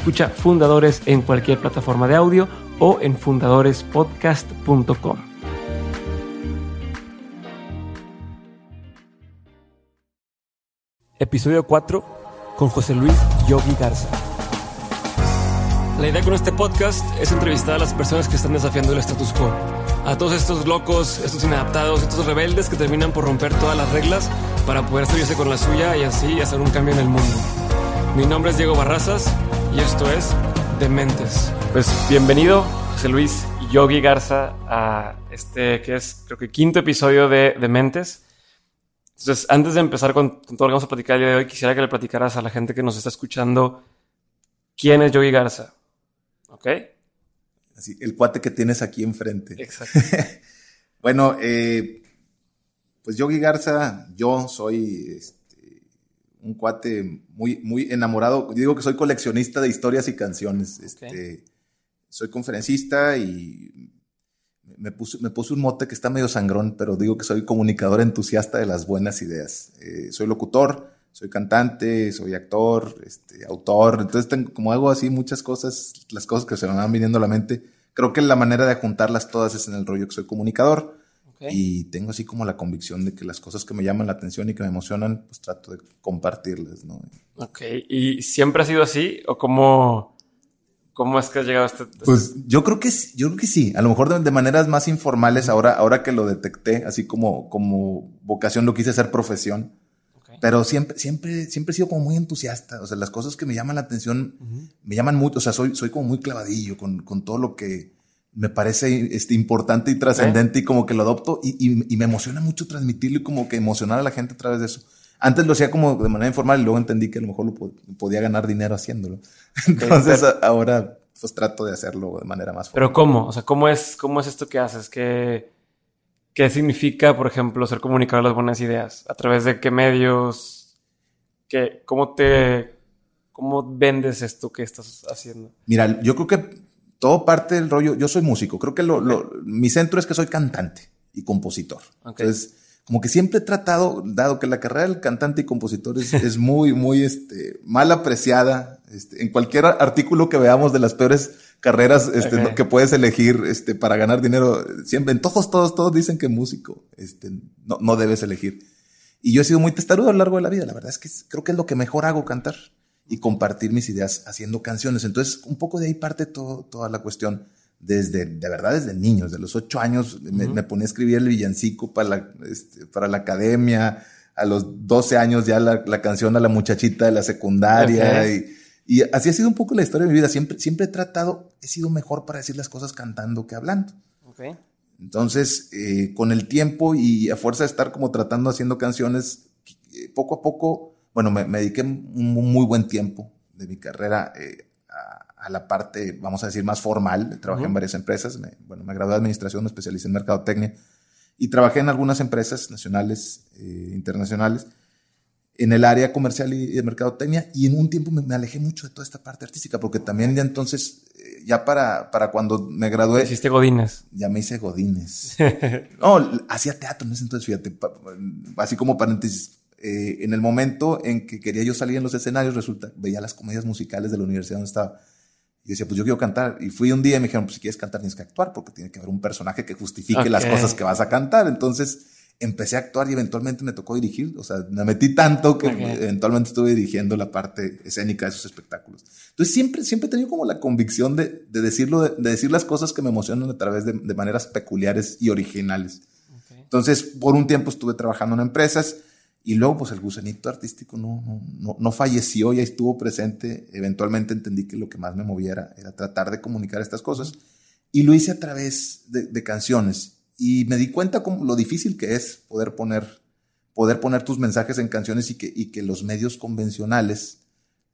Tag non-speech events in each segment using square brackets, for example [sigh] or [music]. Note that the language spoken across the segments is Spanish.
Escucha Fundadores en cualquier plataforma de audio o en fundadorespodcast.com. Episodio 4 con José Luis Yogi Garza. La idea con este podcast es entrevistar a las personas que están desafiando el status quo. A todos estos locos, estos inadaptados, estos rebeldes que terminan por romper todas las reglas para poder salirse con la suya y así hacer un cambio en el mundo. Mi nombre es Diego Barrazas y esto es Dementes. Pues bienvenido, José Luis Yogi Garza, a este que es creo que quinto episodio de Dementes. Entonces, antes de empezar con, todo lo que vamos a platicar el día de hoy, quisiera que le platicaras a la gente que nos está escuchando quién es Yogi Garza. ¿Ok? Así, el cuate que tienes aquí enfrente. Exacto. [laughs] bueno, eh, pues Yogi Garza, yo soy este, un cuate muy, muy enamorado. Yo digo que soy coleccionista de historias y canciones. Este, Soy conferencista y me puse, me puse un mote que está medio sangrón, pero digo que soy comunicador entusiasta de las buenas ideas. Eh, soy locutor soy cantante, soy actor, este, autor, entonces tengo, como hago así muchas cosas, las cosas que se me van viniendo a la mente, creo que la manera de juntarlas todas es en el rollo que soy comunicador y tengo así como la convicción de que las cosas que me llaman la atención y que me emocionan, pues trato de compartirlas, ¿no? Ok, ¿y siempre ha sido así o cómo, cómo es que has llegado a este, este...? Pues yo creo que, yo creo que sí, a lo mejor de, de maneras más informales, ahora, ahora que lo detecté, así como, como vocación lo quise hacer profesión, pero siempre, siempre, siempre he sido como muy entusiasta. O sea, las cosas que me llaman la atención me llaman mucho. O sea, soy, soy como muy clavadillo con, con todo lo que me parece este, importante y trascendente y como que lo adopto y, y, me emociona mucho transmitirlo y como que emocionar a la gente a través de eso. Antes lo hacía como de manera informal y luego entendí que a lo mejor lo podía ganar dinero haciéndolo. [laughs] Entonces ahora pues trato de hacerlo de manera más formal. Pero ¿cómo? O sea, ¿cómo es, cómo es esto que haces? que ¿Qué significa, por ejemplo, ser comunicador de las buenas ideas? ¿A través de qué medios? ¿Qué, ¿Cómo te... ¿Cómo vendes esto que estás haciendo? Mira, yo creo que todo parte del rollo. Yo soy músico. Creo que lo, lo, mi centro es que soy cantante y compositor. Entonces, como que siempre he tratado, dado que la carrera del cantante y compositor es, [laughs] es muy, muy este, mal apreciada. Este, en cualquier artículo que veamos de las peores carreras este, que puedes elegir este, para ganar dinero. Siempre, en todos, todos, todos dicen que músico este, no, no debes elegir. Y yo he sido muy testarudo a lo largo de la vida. La verdad es que creo que es lo que mejor hago cantar y compartir mis ideas haciendo canciones. Entonces, un poco de ahí parte todo, toda la cuestión. Desde, de verdad, desde niños, de los ocho años, me, me, ponía a escribir el villancico para la, este, para la academia. A los doce años ya la, la, canción a la muchachita de la secundaria. Y, y así ha sido un poco la historia de mi vida. Siempre, siempre he tratado, he sido mejor para decir las cosas cantando que hablando. Okay. Entonces, eh, con el tiempo y a fuerza de estar como tratando, haciendo canciones, eh, poco a poco, bueno, me, me, dediqué un muy buen tiempo de mi carrera eh, a, a, la parte, vamos a decir, más formal. Trabajé uh -huh. en varias empresas. Me, bueno, me gradué de administración, me especialicé en mercadotecnia y trabajé en algunas empresas nacionales, eh, internacionales en el área comercial y de mercadotecnia y en un tiempo me, me, alejé mucho de toda esta parte artística porque también ya entonces, eh, ya para, para cuando me gradué... ¿Hiciste Godines? Ya me hice Godines. [laughs] no, hacía teatro en ese entonces, fíjate, así como paréntesis, eh, en el momento en que quería yo salir en los escenarios, resulta, veía las comedias musicales de la universidad donde estaba y decía, pues yo quiero cantar. Y fui un día y me dijeron, pues si quieres cantar tienes que actuar porque tiene que haber un personaje que justifique okay. las cosas que vas a cantar. Entonces empecé a actuar y eventualmente me tocó dirigir. O sea, me metí tanto que okay. eventualmente estuve dirigiendo la parte escénica de esos espectáculos. Entonces siempre, siempre he tenido como la convicción de, de decirlo, de, de, decir las cosas que me emocionan a través de, de maneras peculiares y originales. Okay. Entonces, por un tiempo estuve trabajando en empresas y luego, pues el gusanito artístico no, no, no, falleció, ya estuvo presente. Eventualmente entendí que lo que más me moviera era, tratar de comunicar estas cosas. Y lo hice a través de, canciones. Y me di cuenta como lo difícil que es poder poner, poder poner tus mensajes en canciones y que, y que los medios convencionales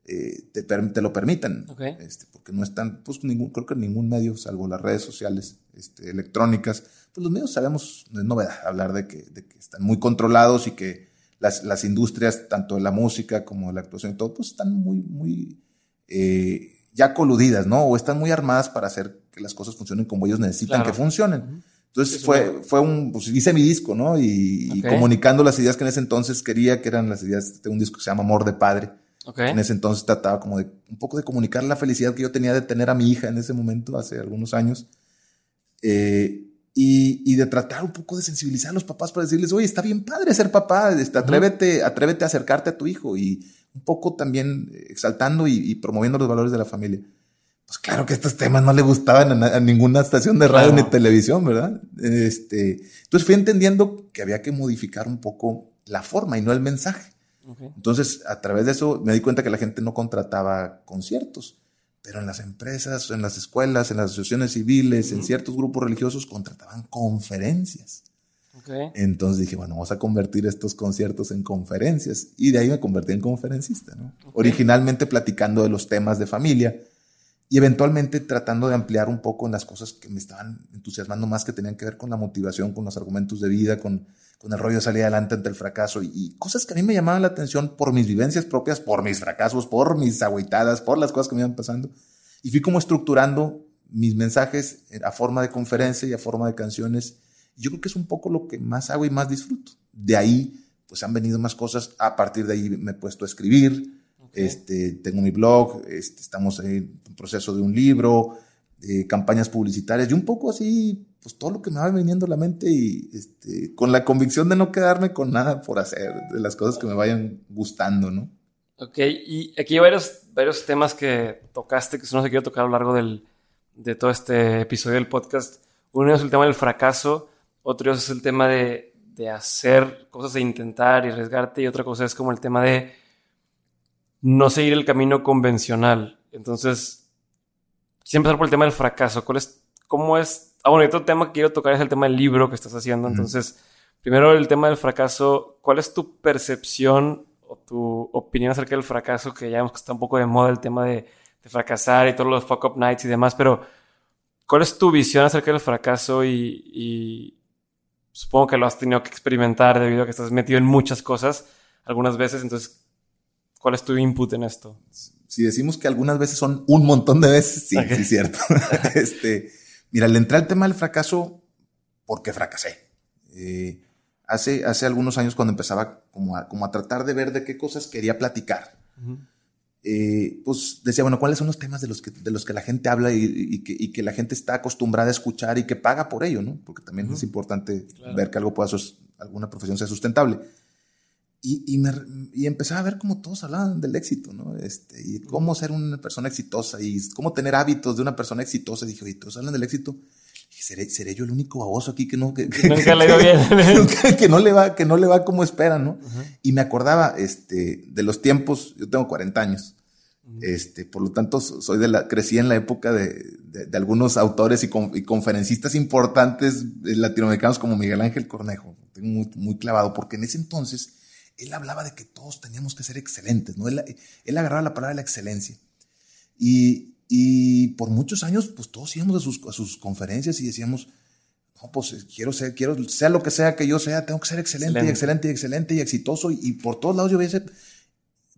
eh, te, te, lo permitan. Este, porque no están, pues ningún, creo que ningún medio, salvo las redes sociales este, electrónicas, pues los medios sabemos, no es novedad hablar de que, de que están muy controlados y que las, las, industrias, tanto de la música como de la actuación y todo, pues están muy, muy eh, ya coludidas, ¿no? O están muy armadas para hacer que las cosas funcionen como ellos necesitan que funcionen. Entonces fue, fue un, pues hice mi disco, ¿no? Y, comunicando las ideas que en ese entonces quería, que eran las ideas de un disco que se llama Amor de Padre. En ese entonces trataba como de un poco de comunicar la felicidad que yo tenía de tener a mi hija en ese momento, hace algunos años. Eh, y, de tratar un poco de sensibilizar a los papás para decirles, oye, está bien padre ser papá, este, atrévete, atrévete a acercarte a tu hijo y un poco también exaltando y, promoviendo los valores de la familia. Pues claro que estos temas no le gustaban a, ninguna estación de radio ni televisión, ¿verdad? Este, entonces fui entendiendo que había que modificar un poco la forma y no el mensaje. Entonces, a través de eso me di cuenta que la gente no contrataba conciertos pero en las empresas, en las escuelas, en las asociaciones civiles, en ciertos grupos religiosos contrataban conferencias. Entonces dije, bueno, vamos a convertir estos conciertos en conferencias. Y de ahí me convertí en conferencista, ¿no? Originalmente platicando de los temas de familia y eventualmente tratando de ampliar un poco en las cosas que me estaban entusiasmando más, que tenían que ver con la motivación, con los argumentos de vida, con, con el rollo de salir adelante ante el fracaso y, cosas que a mí me llamaban la atención por mis vivencias propias, por mis fracasos, por mis agüitadas, por las cosas que me iban pasando. Y fui como estructurando mis mensajes a forma de conferencia y a forma de canciones. Yo creo que es un poco lo que más hago y más disfruto. De ahí, pues han venido más cosas. A partir de ahí me he puesto a escribir. Este, tengo mi blog, este, estamos en proceso de un libro, de campañas publicitarias y un poco así pues todo lo que me va viniendo a la mente y este, con la convicción de no quedarme con nada por hacer, de las cosas que me vayan gustando, ¿no? Ok, y aquí hay varios, varios temas que tocaste que no se quiero tocar a lo largo del, de todo este episodio del podcast. Uno es el tema del fracaso, otro es el tema de, de hacer cosas, de intentar y arriesgarte, y otra cosa es como el tema de no seguir el camino convencional. Entonces, siempre empezar por el tema del fracaso. ¿Cuál es, ¿Cómo es Ah, bueno, otro tema que quiero tocar es el tema del libro que estás haciendo. Entonces, primero el tema del fracaso. ¿Cuál es tu percepción o tu opinión acerca del fracaso? Que ya vemos que está un poco de moda el tema de, fracasar y todos los fuck up nights y demás, pero ¿cuál es tu visión acerca del fracaso? Y, supongo que lo has tenido que experimentar debido a que estás metido en muchas cosas algunas veces. Entonces, ¿cuál es tu input en esto? Si decimos que algunas veces son un montón de veces, sí, sí es cierto. [laughs] este, Mira, le entré al tema del fracaso porque fracasé. Eh, hace, hace algunos años cuando empezaba como a, como a tratar de ver de qué cosas quería platicar, eh, pues decía, bueno, ¿cuáles son los temas de los que, de los que la gente habla y, que, la gente está acostumbrada a escuchar y que paga por ello, ¿no? Porque también es importante ver que algo pueda, alguna profesión sea sustentable. Y, y, me, y, empezaba a ver cómo todos hablaban del éxito, ¿no? Este, y cómo ser una persona exitosa y cómo tener hábitos de una persona exitosa. Y dije, oye, todos hablan del éxito. ¿seré, ¿seré, yo el único baboso aquí que no, que, nunca le va bien. [laughs] que, no le va, que no le va como esperan, ¿no? Y me acordaba, este, de los tiempos, yo tengo 40 años. Este, por lo tanto, soy de la, crecí en la época de, de, algunos autores y, y, conferencistas importantes latinoamericanos como Miguel Ángel Cornejo. Tengo muy, muy clavado, porque en ese entonces, él hablaba de que todos teníamos que ser excelentes, ¿no? Él, él agarraba la palabra de la excelencia. Y, y, por muchos años, pues todos íbamos a sus, a sus conferencias y decíamos, no, pues eh, quiero ser, quiero, sea lo que sea que yo sea, tengo que ser excelente, y excelente y excelente y exitoso. Y, por todos lados yo veía ese,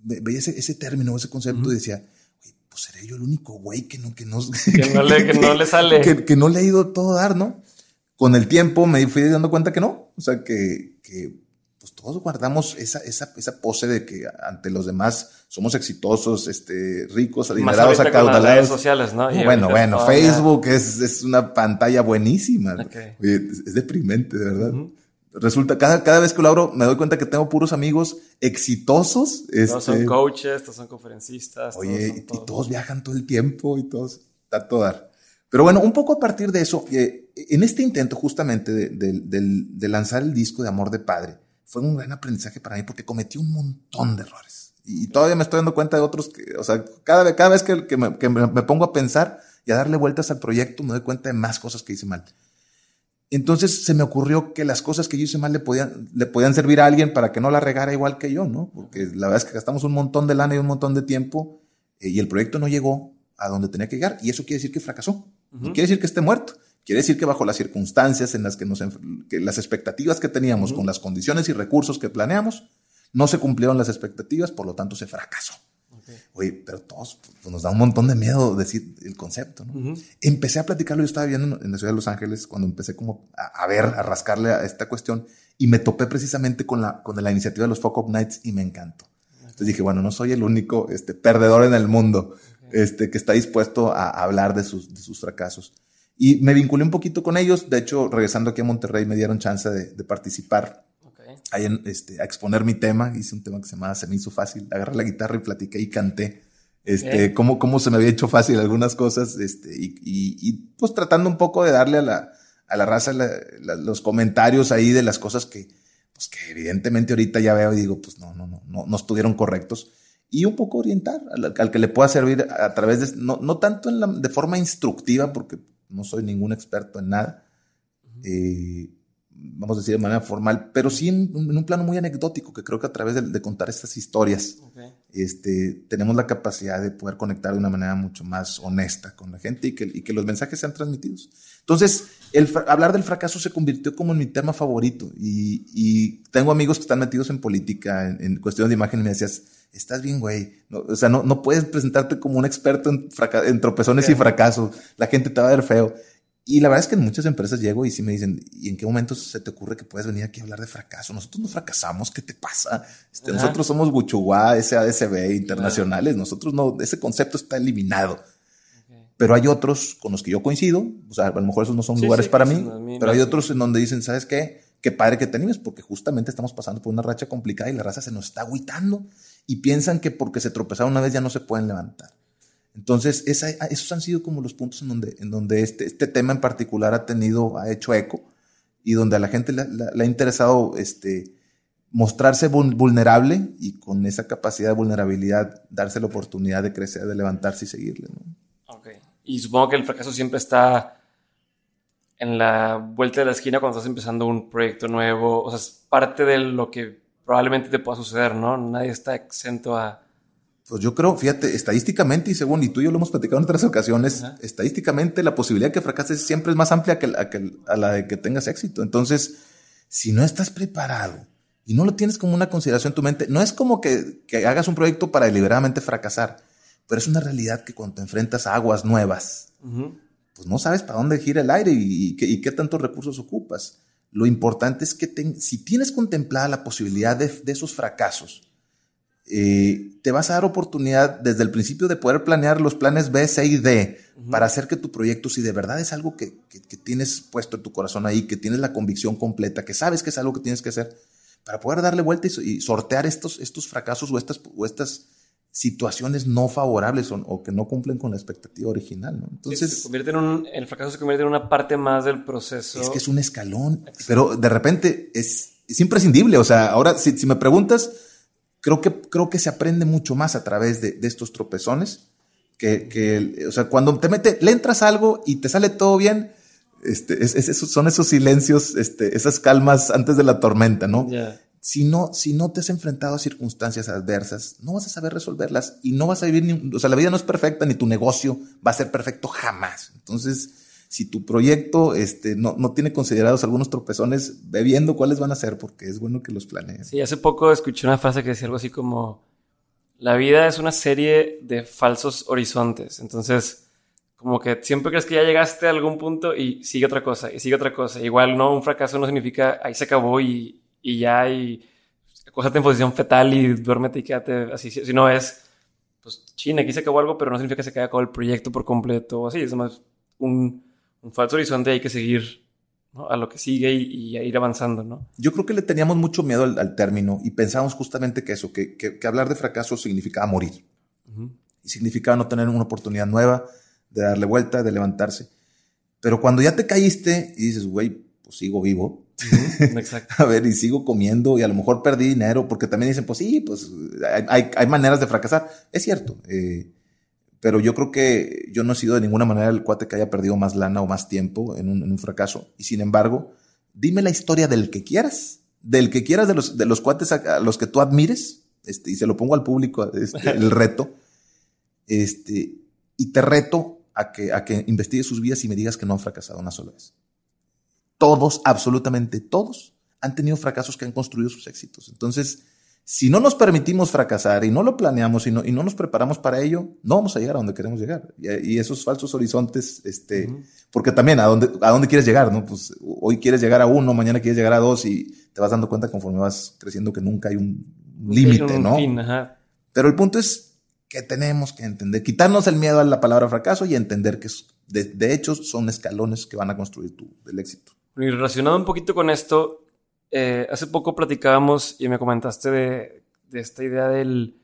veía ese, ese término, ese concepto y decía, pues seré yo el único güey que no, que no, [laughs] que, no, le, que no le sale. Que, que, no le ha ido todo a dar, ¿no? Con el tiempo me fui dando cuenta que no. O sea, que, que pues todos guardamos esa, esa, esa pose de que ante los demás somos exitosos, este, ricos, adinerados, acaudalados. Las redes sociales, ¿no? bueno, bueno, Facebook es, es, una pantalla buenísima. es, deprimente, de verdad. Resulta, cada, cada vez que lo abro, me doy cuenta que tengo puros amigos exitosos. Todos son este, coaches, todos son conferencistas. Oye, y, todos viajan todo el tiempo y todos, está todo dar. Pero bueno, un poco a partir de eso, eh, en este intento justamente de, lanzar el disco de Amor de Padre, fue un gran aprendizaje para mí porque cometí un montón de errores. Y, todavía me estoy dando cuenta de otros que, o sea, cada, cada vez que, me, me, pongo a pensar y a darle vueltas al proyecto, me doy cuenta de más cosas que hice mal. Entonces se me ocurrió que las cosas que yo hice mal le podían, le podían servir a alguien para que no la regara igual que yo, ¿no? Porque la verdad es que gastamos un montón de lana y un montón de tiempo eh, y el proyecto no llegó a donde tenía que llegar y eso quiere decir que fracasó. No quiere decir que esté muerto. Quiere decir que bajo las circunstancias en las que nos, que las expectativas que teníamos con las condiciones y recursos que planeamos, no se cumplieron las expectativas, por lo tanto se fracasó. Oye, pero todos pues, nos da un montón de miedo decir el concepto. ¿no? Empecé a platicarlo, yo estaba viendo en la ciudad de Los Ángeles cuando empecé como a, ver, a rascarle a esta cuestión y me topé precisamente con la, con la iniciativa de los Fuck Up Nights y me encantó. Entonces dije, bueno, no soy el único este, perdedor en el mundo este, que está dispuesto a, hablar de sus, de sus fracasos. Y me vinculé un poquito con ellos. De hecho, regresando aquí a Monterrey, me dieron chance de, de participar ahí en, este, a exponer mi tema. Hice un tema que se llamaba Se me hizo fácil. Agarré la guitarra y platiqué y canté. Este, cómo, cómo se me había hecho fácil algunas cosas. Este, y, y, pues tratando un poco de darle a la, a la raza los comentarios ahí de las cosas que, pues que evidentemente ahorita ya veo y digo, pues no, no, no, no, no estuvieron correctos. Y un poco orientar al, al que le pueda servir a través de, no, no tanto en la, de forma instructiva, porque no soy ningún experto en nada, eh, vamos a decir de manera formal, pero sí en, un plano muy anecdótico, que creo que a través de, contar estas historias, este, tenemos la capacidad de poder conectar de una manera mucho más honesta con la gente y que, y que los mensajes sean transmitidos. Entonces, el, hablar del fracaso se convirtió como en mi tema favorito y, y tengo amigos que están metidos en política, en, en cuestiones de imagen y me decías, estás bien, güey. o sea, no, no puedes presentarte como un experto en, en tropezones y fracasos. La gente te va a ver feo. Y la verdad es que en muchas empresas llego y sí me dicen, ¿y en qué momento se te ocurre que puedes venir aquí a hablar de fracaso? Nosotros no fracasamos, ¿qué te pasa? Este, nosotros somos Guchuguá, SADCB, internacionales, nosotros no, ese concepto está eliminado. Pero hay otros con los que yo coincido, o sea, a lo mejor esos no son lugares para mí, pero hay otros en donde dicen, ¿sabes qué? Qué padre que te animes, porque justamente estamos pasando por una racha complicada y la raza se nos está agüitando y piensan que porque se tropezaron una vez ya no se pueden levantar. Entonces, esos han sido como los puntos en donde, en donde este, este tema en particular ha tenido, ha hecho eco y donde a la gente le, ha interesado este, mostrarse vulnerable y con esa capacidad de vulnerabilidad darse la oportunidad de crecer, de levantarse y seguirle. ¿no? Ok. Y supongo que el fracaso siempre está en la vuelta de la esquina cuando estás empezando un proyecto nuevo. O sea, es parte de lo que probablemente te pueda suceder, ¿no? Nadie está exento a pues yo creo, fíjate, estadísticamente y según, y tú y yo lo hemos platicado en otras ocasiones, estadísticamente la posibilidad de que fracases siempre es más amplia que, a la de que tengas éxito. Entonces, si no estás preparado y no lo tienes como una consideración en tu mente, no es como que, hagas un proyecto para deliberadamente fracasar, pero es una realidad que cuando te enfrentas a aguas nuevas, pues no sabes para dónde gira el aire y, qué tantos recursos ocupas. Lo importante es que si tienes contemplada la posibilidad de esos fracasos, eh, te vas a dar oportunidad desde el principio de poder planear los planes B, C y D para hacer que tu proyecto, si de verdad es algo que, tienes puesto en tu corazón ahí, que tienes la convicción completa, que sabes que es algo que tienes que hacer, para poder darle vuelta y, sortear estos, estos fracasos o estas, o estas situaciones no favorables o, que no cumplen con la expectativa original. Entonces, convierte en un, el fracaso se convierte en una parte más del proceso. Es que es un escalón, pero de repente es, es imprescindible. O sea, ahora si, si me preguntas creo que, creo que se aprende mucho más a través de, estos tropezones. Que, que, o sea, cuando te mete, le entras algo y te sale todo bien, este, es, son esos silencios, este, esas calmas antes de la tormenta, ¿no? Si no, si no te has enfrentado a circunstancias adversas, no vas a saber resolverlas y no vas a vivir ni, o sea, la vida no es perfecta ni tu negocio va a ser perfecto jamás. Entonces, si tu proyecto este, no, no, tiene considerados algunos tropezones, ve viendo cuáles van a ser, porque es bueno que los planees. Sí, hace poco escuché una frase que decía algo así como, la vida es una serie de falsos horizontes. Entonces, como que siempre crees que ya llegaste a algún punto y sigue otra cosa, y sigue otra cosa. Igual, no, un fracaso no significa ahí se acabó y, y ya, y cósate en posición fetal y duérmete y quédate así. Si no es, pues, china, aquí se acabó algo, pero no significa que se acabó el proyecto por completo, así. Es más un un falso horizonte, hay que seguir a lo que sigue y, a ir avanzando, ¿no? Yo creo que le teníamos mucho miedo al, término y pensábamos justamente que eso, que, que, hablar de fracaso significaba morir. Y significaba no tener una oportunidad nueva de darle vuelta, de levantarse. Pero cuando ya te caíste y dices, güey, pues sigo vivo. [laughs] Exacto. a ver, y sigo comiendo y a lo mejor perdí dinero, porque también dicen, pues sí, pues hay, hay maneras de fracasar. Es cierto. Eh, pero yo creo que yo no he sido de ninguna manera el cuate que haya perdido más lana o más tiempo en un, en un fracaso. Y sin embargo, dime la historia del que quieras, del que quieras de los, de los cuates a, los que tú admires, este, y se lo pongo al público, este, [laughs] el reto, este, y te reto a que, a que investigues sus vidas y me digas que no han fracasado una sola vez. Todos, absolutamente todos, han tenido fracasos que han construido sus éxitos. Entonces, si no nos permitimos fracasar y no lo planeamos y no, y no nos preparamos para ello, no vamos a llegar a donde queremos llegar. Y, esos falsos horizontes, este, porque también a dónde, a dónde quieres llegar, ¿no? Pues hoy quieres llegar a uno, mañana quieres llegar a dos y te vas dando cuenta conforme vas creciendo que nunca hay un límite, ¿no? Pero el punto es que tenemos que entender, quitarnos el miedo a la palabra fracaso y entender que de, de hecho son escalones que van a construir tu, el éxito. Y relacionado un poquito con esto, eh, hace poco platicábamos y me comentaste de, esta idea del,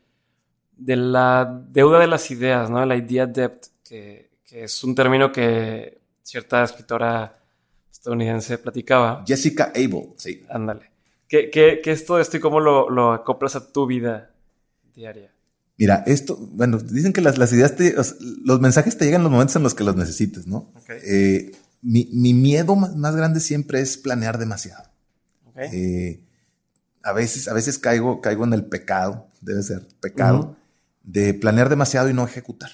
de la deuda de las ideas, ¿no? La idea debt, que, es un término que cierta escritora estadounidense platicaba. Jessica Abel, sí. Ándale. ¿Qué, qué, es todo esto y cómo lo, acoplas a tu vida diaria? Mira, esto, bueno, dicen que las, las ideas, te, los mensajes te llegan en los momentos en los que los necesites, ¿no? Eh, mi, mi, miedo más grande siempre es planear demasiado. Eh, a veces, a veces caigo, caigo en el pecado, debe ser pecado, de planear demasiado y no ejecutar.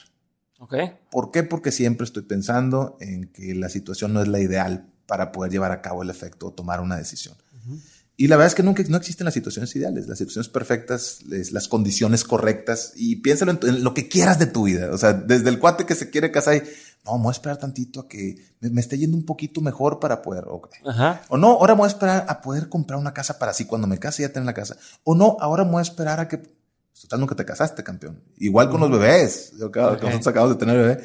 Okay. ¿Por qué? Porque siempre estoy pensando en que la situación no es la ideal para poder llevar a cabo el efecto o tomar una decisión. Y la verdad es que nunca no existen las situaciones ideales, las situaciones perfectas, las condiciones correctas y piénsalo en, lo que quieras de tu vida. O sea, desde el cuate que se quiere casar y no, voy a esperar tantito a que me, esté yendo un poquito mejor para poder, O no, ahora voy a esperar a poder comprar una casa para así cuando me case ya tener la casa. O no, ahora voy a esperar a que, pues, total, nunca te casaste, campeón. Igual con los bebés. Yo, nosotros acabamos de tener bebé.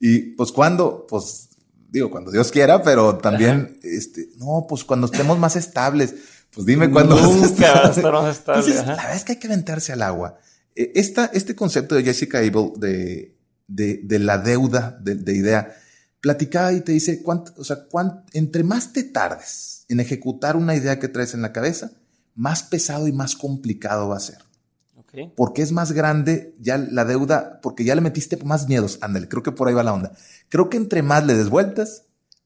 Y pues cuando, pues digo, cuando Dios quiera, pero también, este, no, pues cuando estemos más estables, pues dime cuándo. Nunca va a estar más estable. la verdad es que hay que aventarse al agua. E, esta, este concepto de Jessica Abel de de, la deuda de, idea, platicaba y te dice, cuánto, o sea, entre más te tardes en ejecutar una idea que traes en la cabeza, más pesado y más complicado va a ser. Porque es más grande ya la deuda, porque ya le metiste más miedos. Ándale, creo que por ahí va la onda. Creo que entre más le des vueltas,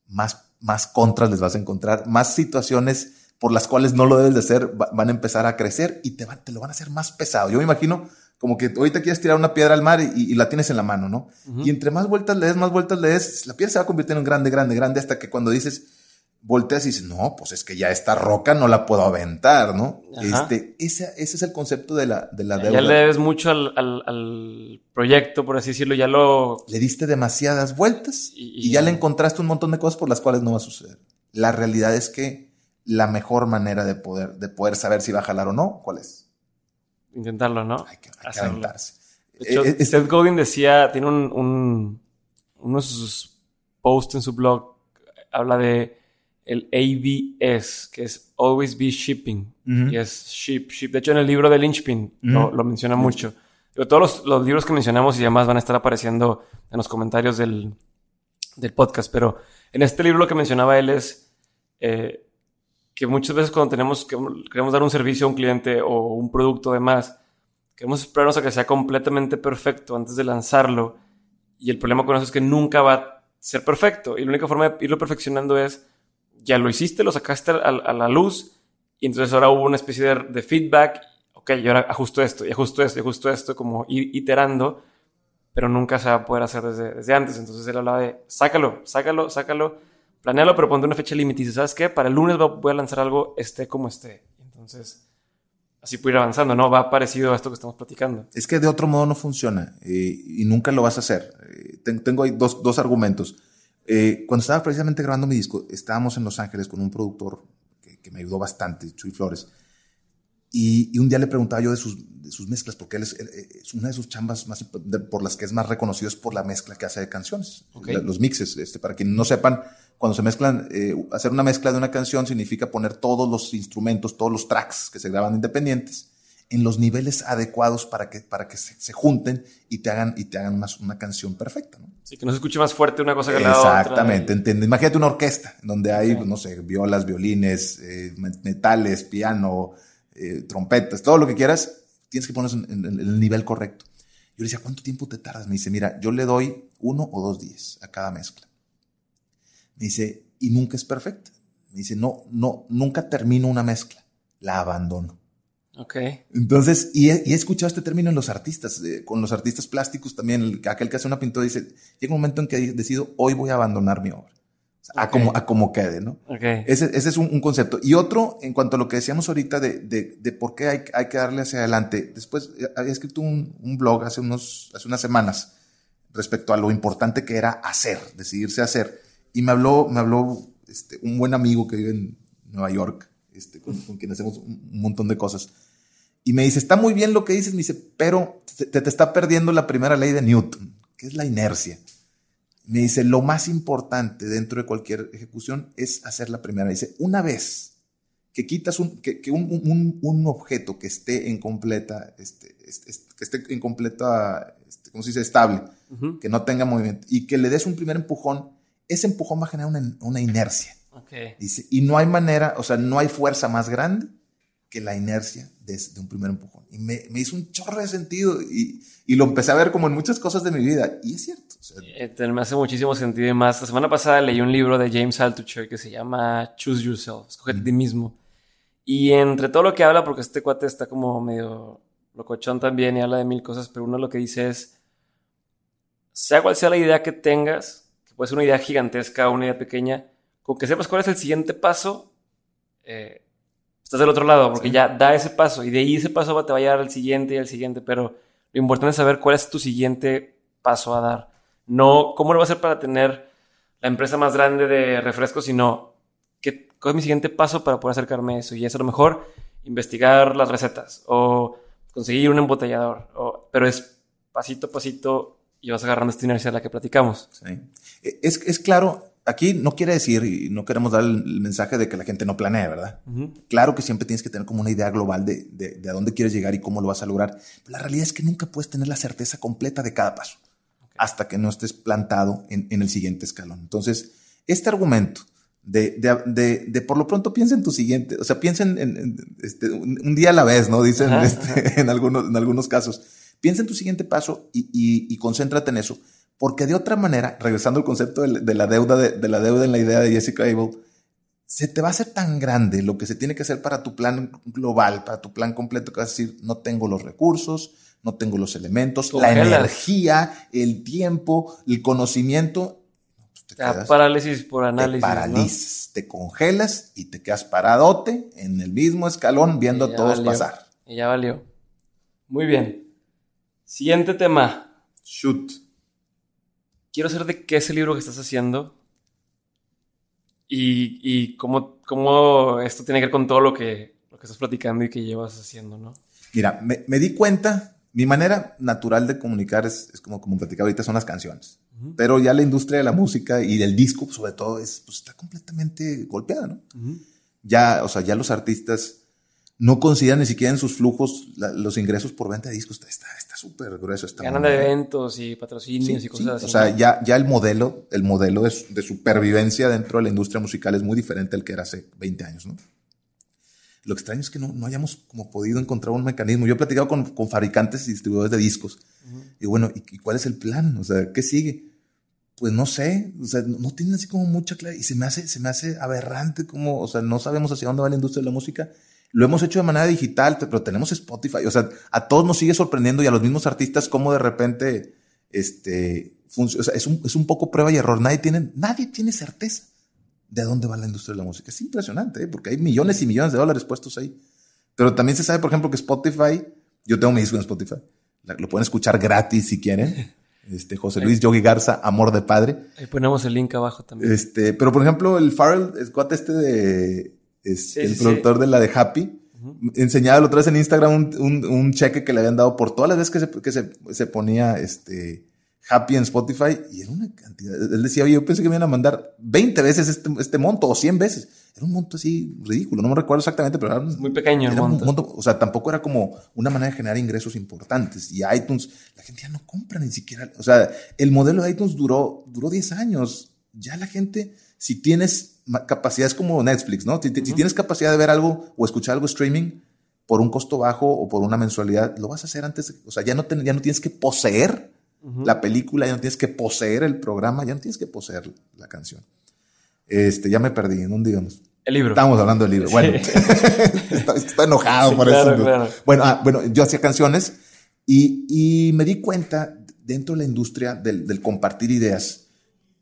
más, más contras les vas a encontrar, más situaciones por las cuales no lo debes de hacer van a empezar a crecer y te, te lo van a hacer más pesado. Yo me imagino como que ahorita quieres tirar una piedra al mar y, la tienes en la mano, ¿no? Y entre más vueltas le des, más vueltas le des, la piedra se va a convertir en grande, grande, grande, hasta que cuando dices, volteas y dices, no, pues es que ya esta roca no la puedo aventar, ¿no? Este, ese, ese es el concepto de la, de la deuda. Ya le debes mucho al, al, proyecto, por así decirlo, ya lo... Le diste demasiadas vueltas y, ya le encontraste un montón de cosas por las cuales no va a suceder. La realidad es que la mejor manera de poder, de poder saber si va a jalar o no, ¿cuál es? intentarlo, ¿no? Hay que, aventarse. De hecho, eh, Seth Godin decía, tiene un, uno de sus posts en su blog, habla de el ABS, que es Always Be Shipping, y es ship, ship. De hecho, en el libro de Lynchpin lo, menciona mucho. todos los, libros que mencionamos y demás van a estar apareciendo en los comentarios del, del podcast, pero en este libro lo que mencionaba él es eh, que muchas veces cuando tenemos que queremos dar un servicio a un cliente o un producto de más, queremos esperarnos a que sea completamente perfecto antes de lanzarlo. Y el problema con eso es que nunca va a ser perfecto. Y la única forma de irlo perfeccionando es, ya lo hiciste, lo sacaste a, la luz, y entonces ahora hubo una especie de, feedback, ok, y ahora ajusto esto, y ajusto esto, y ajusto esto, como ir iterando, pero nunca se va a poder hacer desde, desde antes. Entonces él hablaba de, sácalo, sácalo, sácalo planealo, pero ponte una fecha límite y dices, ¿sabes qué? Para el lunes voy a lanzar algo, esté como esté. Entonces, así puede ir avanzando, ¿no? Va parecido a esto que estamos platicando. Es que de otro modo no funciona eh, y nunca lo vas a hacer. Eh, tengo ahí dos, dos argumentos. Eh, cuando estaba precisamente grabando mi disco, estábamos en Los Ángeles con un productor que, que me ayudó bastante, Chuy Flores. Y, y, un día le preguntaba yo de sus, de sus mezclas, porque él es, es, una de sus chambas más, por las que es más reconocido es por la mezcla que hace de canciones, los mixes. Este, para quien no sepan, cuando se mezclan, eh, hacer una mezcla de una canción significa poner todos los instrumentos, todos los tracks que se graban independientes en los niveles adecuados para que, para que se, junten y te hagan, y te hagan una, una canción perfecta. ¿no? Sí, que no se escuche más fuerte una cosa que la otra. Exactamente, entiendo. Imagínate una orquesta donde hay, no sé, violas, violines, eh, metales, piano, eh, trompetas, todo lo que quieras, tienes que ponerse en, el nivel correcto. Yo le decía, ¿cuánto tiempo te tardas? Me dice, mira, yo le doy uno o dos días a cada mezcla. Me dice, y nunca es perfecta. Me dice, no, no, nunca termino una mezcla, la abandono. Ok. Entonces, y he, escuchado este término en los artistas, eh, con los artistas plásticos también, aquel que hace una pintura dice, llega un momento en que decido, hoy voy a abandonar mi obra. a, como, a como quede, ¿no? Okay. Ese, ese es un, concepto. Y otro, en cuanto a lo que decíamos ahorita de, de, de por qué hay, hay, que darle hacia adelante. Después, eh, había escrito un, un, blog hace, unos, hace unas semanas respecto a lo importante que era hacer, decidirse a hacer. Y me habló, me habló este, un buen amigo que vive en Nueva York, este, con, quien hacemos un montón de cosas. Y me dice, está muy bien lo que dices, me dice, pero te, te está perdiendo la primera ley de Newton, que es la inercia. Me dice, lo más importante dentro de cualquier ejecución es hacer la primera. Dice, una vez que quitas un, que, que un, un, un, objeto que esté en completa, este, este, este que esté en completa, este, ¿cómo se dice? Estable, que no tenga movimiento, y que le des un primer empujón, ese empujón va a generar una, una inercia. Okay. Dice, y no hay manera, o sea, no hay fuerza más grande que la inercia de, de un primer empujón. Y me, me, hizo un chorro de sentido y, y, lo empecé a ver como en muchas cosas de mi vida. Y es cierto. O sea, eh, me hace muchísimo sentido y más. La semana pasada leí un libro de James Altucher que se llama Choose Yourself, escogete a ti mismo. Y entre todo lo que habla, porque este cuate está como medio locochón también y habla de mil cosas, pero uno lo que dice es, sea cual sea la idea que tengas, puede ser una idea gigantesca o una idea pequeña, con que sepas cuál es el siguiente paso, eh, estás del otro lado, porque ya da ese paso y de ahí ese paso te va a llevar al siguiente y al siguiente, pero lo importante es saber cuál es tu siguiente paso a dar. No cómo lo va a hacer para tener la empresa más grande de refrescos, sino qué, cuál es mi siguiente paso para poder acercarme a eso. Y es a lo mejor investigar las recetas o conseguir un embotellador, o, pero es pasito a pasito y vas agarrando esta inercia de la que platicamos. Sí. Es, es claro, aquí no quiere decir y no queremos dar el mensaje de que la gente no planee, ¿verdad? Claro que siempre tienes que tener como una idea global de, de, a dónde quieres llegar y cómo lo vas a lograr. Pero la realidad es que nunca puedes tener la certeza completa de cada paso hasta que no estés plantado en, en, el siguiente escalón. Entonces, este argumento de, de, de, por lo pronto piensa en tu siguiente, o sea, piensa en, este, un, día a la vez, ¿no? Dicen este, [laughs] en, algunos, en algunos casos. Piensa en tu siguiente paso y, y, y concéntrate en eso porque de otra manera, regresando al concepto de, la deuda, de, la deuda en la idea de Jessica Abel, se te va a hacer tan grande lo que se tiene que hacer para tu plan global, para tu plan completo, que vas a decir, no tengo los recursos, no tengo los elementos, la energía, el tiempo, el conocimiento. Pues te parálisis por análisis. Te paralizas, te congelas y te quedas paradote en el mismo escalón viendo a todos pasar. Y ya valió. Muy bien. Siguiente tema. Shoot quiero saber de qué es el libro que estás haciendo y, y cómo, cómo, esto tiene que ver con todo lo que, lo que estás platicando y que llevas haciendo, ¿no? Mira, me, me di cuenta, mi manera natural de comunicar es, es como, como platicaba ahorita, son las canciones. Pero ya la industria de la música y del disco, sobre todo, es, pues, está completamente golpeada, ¿no? Ya, o sea, ya los artistas no consideran ni siquiera en sus flujos los ingresos por venta de discos. Está súper grueso. Está Ganan de eventos y patrocinios y cosas así. O sea, ya, ya el modelo, el modelo de, de, supervivencia dentro de la industria musical es muy diferente al que era hace 20 años, ¿no? Lo extraño es que no, no hayamos como podido encontrar un mecanismo. Yo he platicado con, con fabricantes y distribuidores de discos. Y bueno, ¿y, cuál es el plan? O sea, ¿qué sigue? Pues no sé, o sea, no, tienen así como mucha claridad. Y se me hace, se me hace aberrante como, o sea, no sabemos hacia dónde va la industria de la música lo hemos hecho de manera digital, pero tenemos Spotify. O sea, a todos nos sigue sorprendiendo y a los mismos artistas cómo de repente, este, o sea, es un, es un poco prueba y error. Nadie tiene, nadie tiene certeza de dónde va la industria de la música. Es impresionante, ¿eh? porque hay millones y millones de dólares puestos ahí. Pero también se sabe, por ejemplo, que Spotify, yo tengo mi disco en Spotify, lo pueden escuchar gratis si quieren. [laughs] Este, José Luis Yogi Garza, Amor de Padre. Ahí ponemos el link abajo también. Este, pero por ejemplo, el Farrell, el cuate este de es el productor de la de Happy, enseñaba la otra vez en Instagram un, un, cheque que le habían dado por todas las veces que se, que se, se ponía este, Happy en Spotify y era una cantidad. Él decía, oye, yo pensé que me iban a mandar 20 veces este, este monto o 100 veces. Era un monto así ridículo, no me recuerdo exactamente, pero era muy pequeño el monto. O sea, tampoco era como una manera de generar ingresos importantes. Y iTunes, la gente ya no compra ni siquiera. O sea, el modelo de iTunes duró, duró 10 años. Ya la gente, si tienes capacidades como Netflix, ¿no? Si, si tienes capacidad de ver algo o escuchar algo streaming por un costo bajo o por una mensualidad, lo vas a hacer antes. O sea, ya no, ya no tienes que poseer la película, ya no tienes que poseer el programa, ya no tienes que poseer la canción. Este, ya me perdí, ¿no? Digamos. El libro. Estábamos hablando del libro. Bueno, [laughs] está, enojado por eso. Bueno, ah, bueno, yo hacía canciones y, y, me di cuenta dentro de la industria del, del, compartir ideas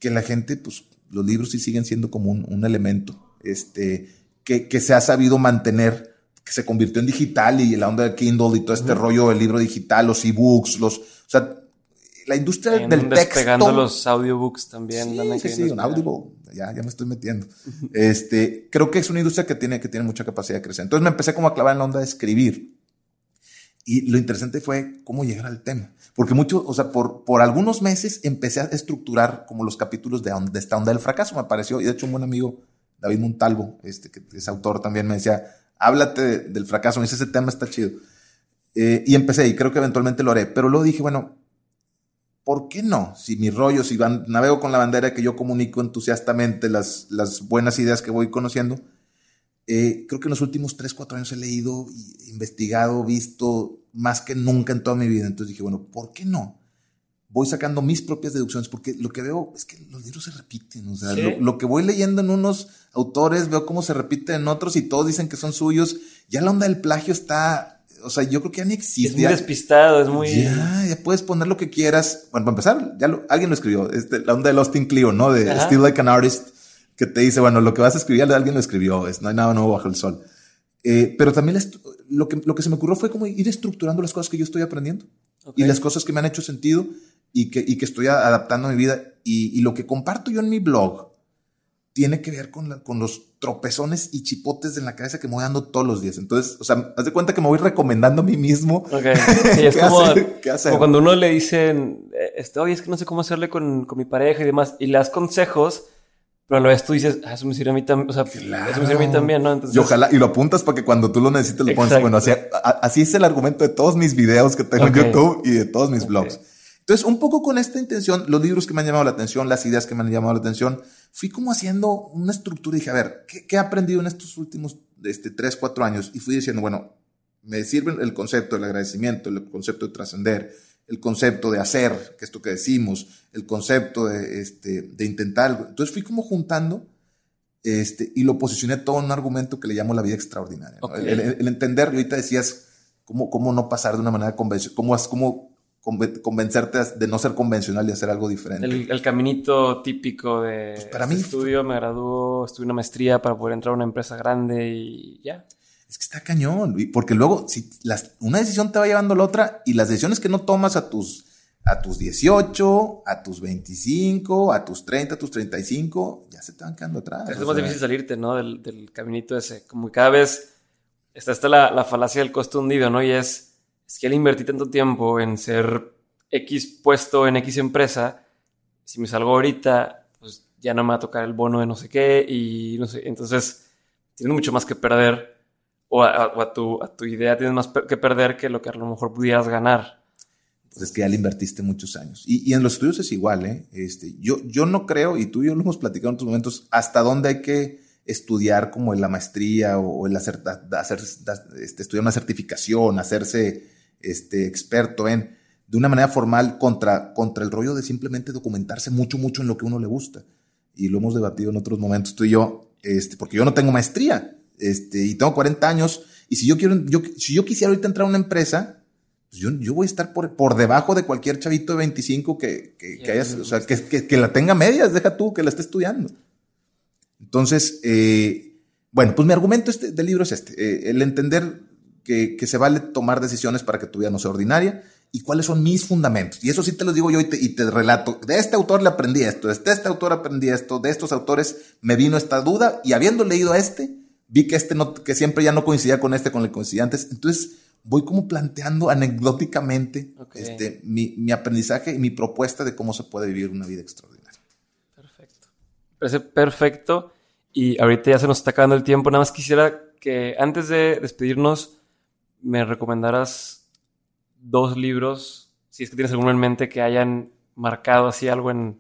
que la gente, pues, los libros sí siguen siendo como un, un elemento este, que, que se ha sabido mantener que se convirtió en digital y la onda del Kindle y todo este rollo del libro digital, los ebooks, los, o sea, la industria del texto. Pegando los audiobooks también. Sí, sí, sí, un audible. Ya, ya me estoy metiendo. este, creo que es una industria que tiene, que tiene mucha capacidad de crecer. Entonces me empecé como a clavar en la onda de escribir. Y lo interesante fue cómo llegar al tema. Porque mucho, o sea, por, por algunos meses empecé a estructurar como los capítulos de, de esta onda del fracaso, me pareció. Y de hecho un buen amigo, David Montalvo, este, que es autor también, me decía, háblate del fracaso. Me dice, ese tema está chido. Eh, y empecé, y creo que eventualmente lo haré. Pero luego dije, bueno, ¿por qué no? Si mi rollo, si van, navego con la bandera que yo comunico entusiastamente las, las buenas ideas que voy conociendo, eh, creo que en los últimos 3, 4 años he leído, investigado, visto más que nunca en toda mi vida. Entonces dije, bueno, ¿por qué no? Voy sacando mis propias deducciones, porque lo que veo es que los libros se repiten. O sea, lo, lo, que voy leyendo en unos autores, veo cómo se repite en otros y todos dicen que son suyos. Ya la onda del plagio está o sea, yo creo que ya ni existe. Es muy despistado, es muy. Ya, ya puedes poner lo que quieras. Bueno, para empezar, ya alguien lo escribió. Este, la onda de Austin Clio, ¿no? De Still Like an Artist, que te dice, bueno, lo que vas a escribir, alguien lo escribió. Es, no hay nada nuevo bajo el sol. Eh, pero también lo, que, lo que se me ocurrió fue como ir estructurando las cosas que yo estoy aprendiendo y las cosas que me han hecho sentido y que, y que estoy adaptando a mi vida. Y, y lo que comparto yo en mi blog tiene que ver con, con los tropezones y chipotes en la cabeza que me voy dando todos los días. Entonces, o sea, haz de cuenta que me voy recomendando a mí mismo. Okay. [laughs] Sí, es como, como, cuando uno le dicen, eh, este, oye, es que no sé cómo hacerle con, con mi pareja y demás, y le das consejos, pero a la vez tú dices, ah, eso me sirve a mí también, o sea, eso me sirve a mí también, ¿no? Entonces, y ojalá, y lo apuntas para que cuando tú lo necesites lo pones. Bueno, así, así, es el argumento de todos mis videos que tengo en YouTube y de todos mis blogs. Entonces, un poco con esta intención, los libros que me han llamado la atención, las ideas que me han llamado la atención, fui como haciendo una estructura y dije, a ver, ¿qué, he aprendido en estos últimos este, 3, 4 años? Y fui diciendo, bueno, me sirve el concepto del agradecimiento, el concepto de trascender, el concepto de hacer, que es esto que decimos, el concepto de, este, de intentar algo. Entonces fui como juntando este, y lo posicioné todo en un argumento que le llamo la vida extraordinaria. El, entender, y ahorita decías, cómo, cómo no pasar de una manera convencional, cómo, cómo convencerte de no ser convencional y hacer algo diferente. El, caminito típico de pues para mí estudio, me graduó, estuve una maestría para poder entrar a una empresa grande y ya. Es que está cañón, porque luego si las, una decisión te va llevando a la otra y las decisiones que no tomas a tus, a tus 18, a tus 25, a tus 30, a tus 35, ya se te van quedando atrás. Es más difícil salirte, ¿no? Del, del, caminito ese. Como cada vez está, está la, la falacia del costo hundido, ¿no? Y es es que al invertir tanto tiempo en ser X puesto en X empresa, si me salgo ahorita, pues ya no me va a tocar el bono de no sé qué y no sé. Entonces, tienes mucho más que perder o a, tu, a tu idea tienes más que perder que lo que a lo mejor pudieras ganar. Pues es que ya le invertiste muchos años. Y, en los estudios es igual, ¿eh? Este, yo, yo no creo, y tú y yo lo hemos platicado en otros momentos, hasta dónde hay que estudiar como en la maestría o, el hacer, hacer este, estudiar una certificación, hacerse este, experto en, de una manera formal contra, contra el rollo de simplemente documentarse mucho, mucho en lo que uno le gusta. Y lo hemos debatido en otros momentos tú y yo, este, porque yo no tengo maestría, este, y tengo 40 años, y si yo quiero, yo, si yo quisiera ahorita entrar a una empresa, pues yo, yo voy a estar por, por debajo de cualquier chavito de 25 que, que, que o sea, que, que, que, la tenga medias, deja tú que la esté estudiando. Entonces, eh, bueno, pues mi argumento este, del libro es este, eh, el entender que, se vale tomar decisiones para que tu vida no sea ordinaria y cuáles son mis fundamentos. Y eso sí te lo digo yo y te, relato. De este autor le aprendí esto, de este autor aprendí esto, de estos autores me vino esta duda y habiendo leído a este, vi que este no, que siempre ya no coincidía con este, con el coincidía antes. Entonces voy como planteando anecdóticamente este, mi, mi, aprendizaje y mi propuesta de cómo se puede vivir una vida extraordinaria. Perfecto. Parece perfecto. Y ahorita ya se nos está acabando el tiempo. Nada más quisiera que antes de despedirnos me recomendaras dos libros, si es que tienes alguno en mente, que hayan marcado así algo en,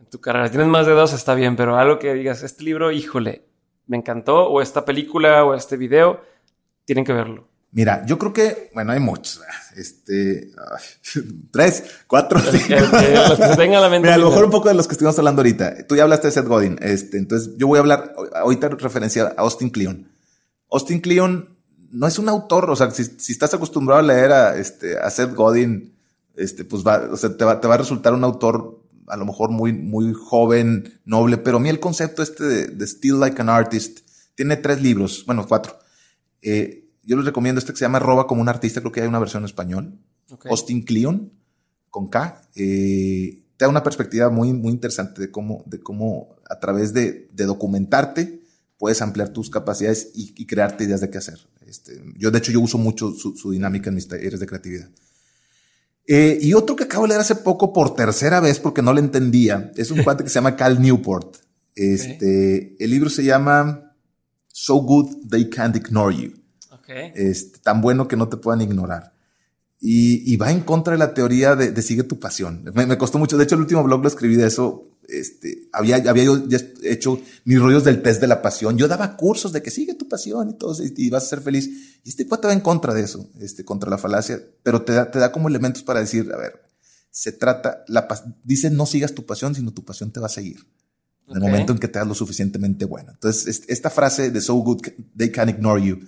en tu carrera. Si tienes más de dos, está bien, pero algo que digas, este libro, híjole, me encantó, o esta película, o este video, tienen que verlo. Mira, yo creo que, bueno, hay muchos. Este, [laughs] tres, cuatro, cinco. Mira, a lo mejor un poco de los que estuvimos hablando ahorita. Tú ya hablaste de Seth Godin. Este, entonces yo voy a hablar, ahorita referencia a Austin Kleon. Austin Kleon no es un autor, o sea, si, si estás acostumbrado a leer a, este, a Seth Godin, este, pues va, o sea, te va, te va a resultar un autor a lo mejor muy, muy joven, noble, pero a mí el concepto este de, de Still Like an Artist tiene tres libros, bueno, cuatro. Eh, yo les recomiendo este que se llama Roba como un artista, creo que hay una versión en español. Austin Kleon, con K. Eh, te da una perspectiva muy, muy interesante de cómo, de cómo a través de, de documentarte puedes ampliar tus capacidades y, crearte ideas de qué hacer. Este, yo, de hecho, yo uso mucho su, dinámica en mis talleres de creatividad. Eh, y otro que acabo de leer hace poco por tercera vez porque no le entendía, es un cuate que se llama Cal Newport. Este, El libro se llama So Good They Can't Ignore You. Este, tan bueno que no te puedan ignorar. Y, va en contra de la teoría de, sigue tu pasión. Me, costó mucho. De hecho, el último blog lo escribí de eso. Este, había, había yo hecho mis rollos del test de la pasión. Yo daba cursos de que sigue tu pasión y todo, y, vas a ser feliz. Y este cuate va en contra de eso, este, contra la falacia, pero te da, te da como elementos para decir, a ver, se trata, la, dice no sigas tu pasión, sino tu pasión te va a seguir. En el momento en que te das lo suficientemente bueno. Entonces, esta frase de so good they can ignore you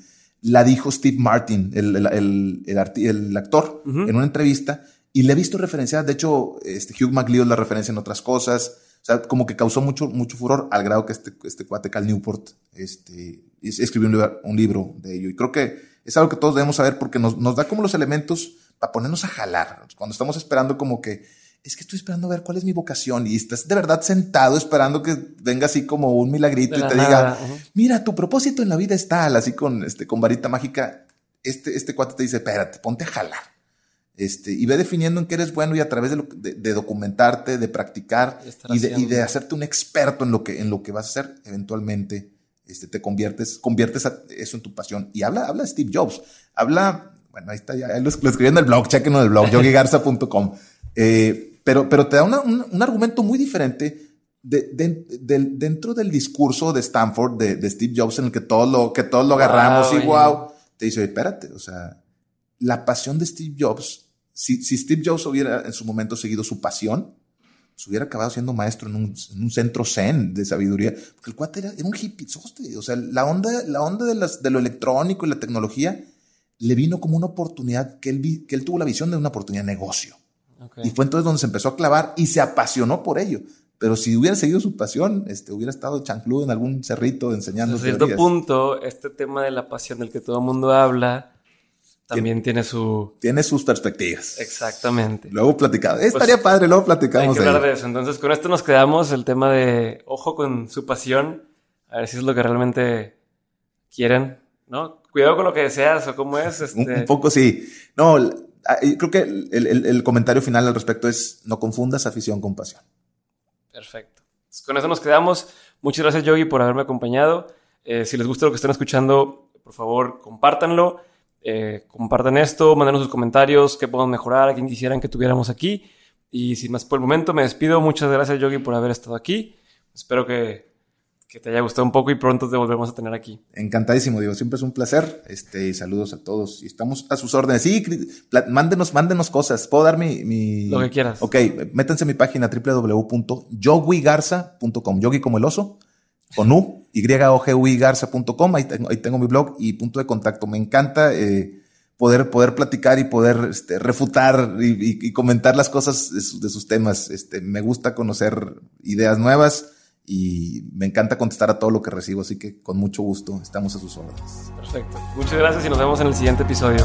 la dijo Steve Martin, el, el, el, actor, en una entrevista, y le he visto referenciar, de hecho, este Hugh McLeod la referencia en otras cosas, o sea, como que causó mucho, mucho furor al grado que este, este cuate Cal Newport este, escribió un libro, de ello. Y creo que es algo que todos debemos saber porque nos, nos da como los elementos para ponernos a jalar. Cuando estamos esperando como que es que estoy esperando a ver cuál es mi vocación y estás de verdad sentado esperando que venga así como un milagrito y te diga, mira, tu propósito en la vida es tal, así con, este, con varita mágica. Este, este cuate te dice, espérate, ponte a jalar. Este, y ve definiendo en qué eres bueno y a través de, de, documentarte, de practicar y de, y de, hacerte un experto en lo que, en lo que vas a hacer, eventualmente este, te conviertes, conviertes eso en tu pasión. Y habla, habla de Steve Jobs, habla, bueno, ahí está ya, lo, escribió en el blog, chequen en el blog, yogigarza.com. Eh, pero, pero te da un, argumento muy diferente de, dentro del discurso de Stanford, de, Steve Jobs, en el que todos lo, que todos lo agarramos y wow, te dice, espérate, o sea, la pasión de Steve Jobs, si, si Steve Jobs hubiera en su momento seguido su pasión, se hubiera acabado siendo maestro en un, en un, centro zen de sabiduría, porque el cuate era, un hippie, o sea, la onda, la onda de, las, de lo electrónico y la tecnología le vino como una oportunidad que él, que él tuvo la visión de una oportunidad de negocio. Y fue entonces donde se empezó a clavar y se apasionó por ello. Pero si hubiera seguido su pasión, este, hubiera estado chancludo en algún cerrito enseñando. A cierto punto, este tema de la pasión del que todo el mundo habla, también tiene, su... Tiene sus perspectivas. Exactamente. Luego platicamos. Pues, Estaría padre, luego platicamos. Hay que hablar de eso. Entonces, con esto nos quedamos. El tema de ojo con su pasión. A ver si es lo que realmente quieren, ¿no? Cuidado con lo que deseas o cómo es. Un, un, este poco sí. No, Ah, creo que el, comentario final al respecto es no confundas afición con pasión. Perfecto. con eso nos quedamos. Muchas gracias, Yogi, por haberme acompañado. Eh, si les gusta lo que están escuchando, por favor, compártanlo. Eh, compartan esto, mándenos sus comentarios, qué podemos mejorar, a quien quisieran que tuviéramos aquí. Y sin más por el momento, me despido. Muchas gracias, Yogi, por haber estado aquí. Espero que que te haya gustado un poco y pronto te volvemos a tener aquí. Encantadísimo, digo, siempre es un placer. Este, y saludos a todos. Y estamos a sus órdenes. Sí, mándenos, mándenos cosas. Puedo dar mi, mi... Lo que quieras. Ok, métanse a mi página www.yoguigarza.com. Yogi como el oso, con U, y o g garza.com. Ahí tengo, ahí tengo mi blog y punto de contacto. Me encanta, eh, poder, poder platicar y poder este, refutar y, comentar las cosas de, de, sus temas. Este, me gusta conocer ideas nuevas y me encanta contestar a todo lo que recibo, así que con mucho gusto estamos a sus órdenes. Perfecto. Muchas gracias y nos vemos en el siguiente episodio.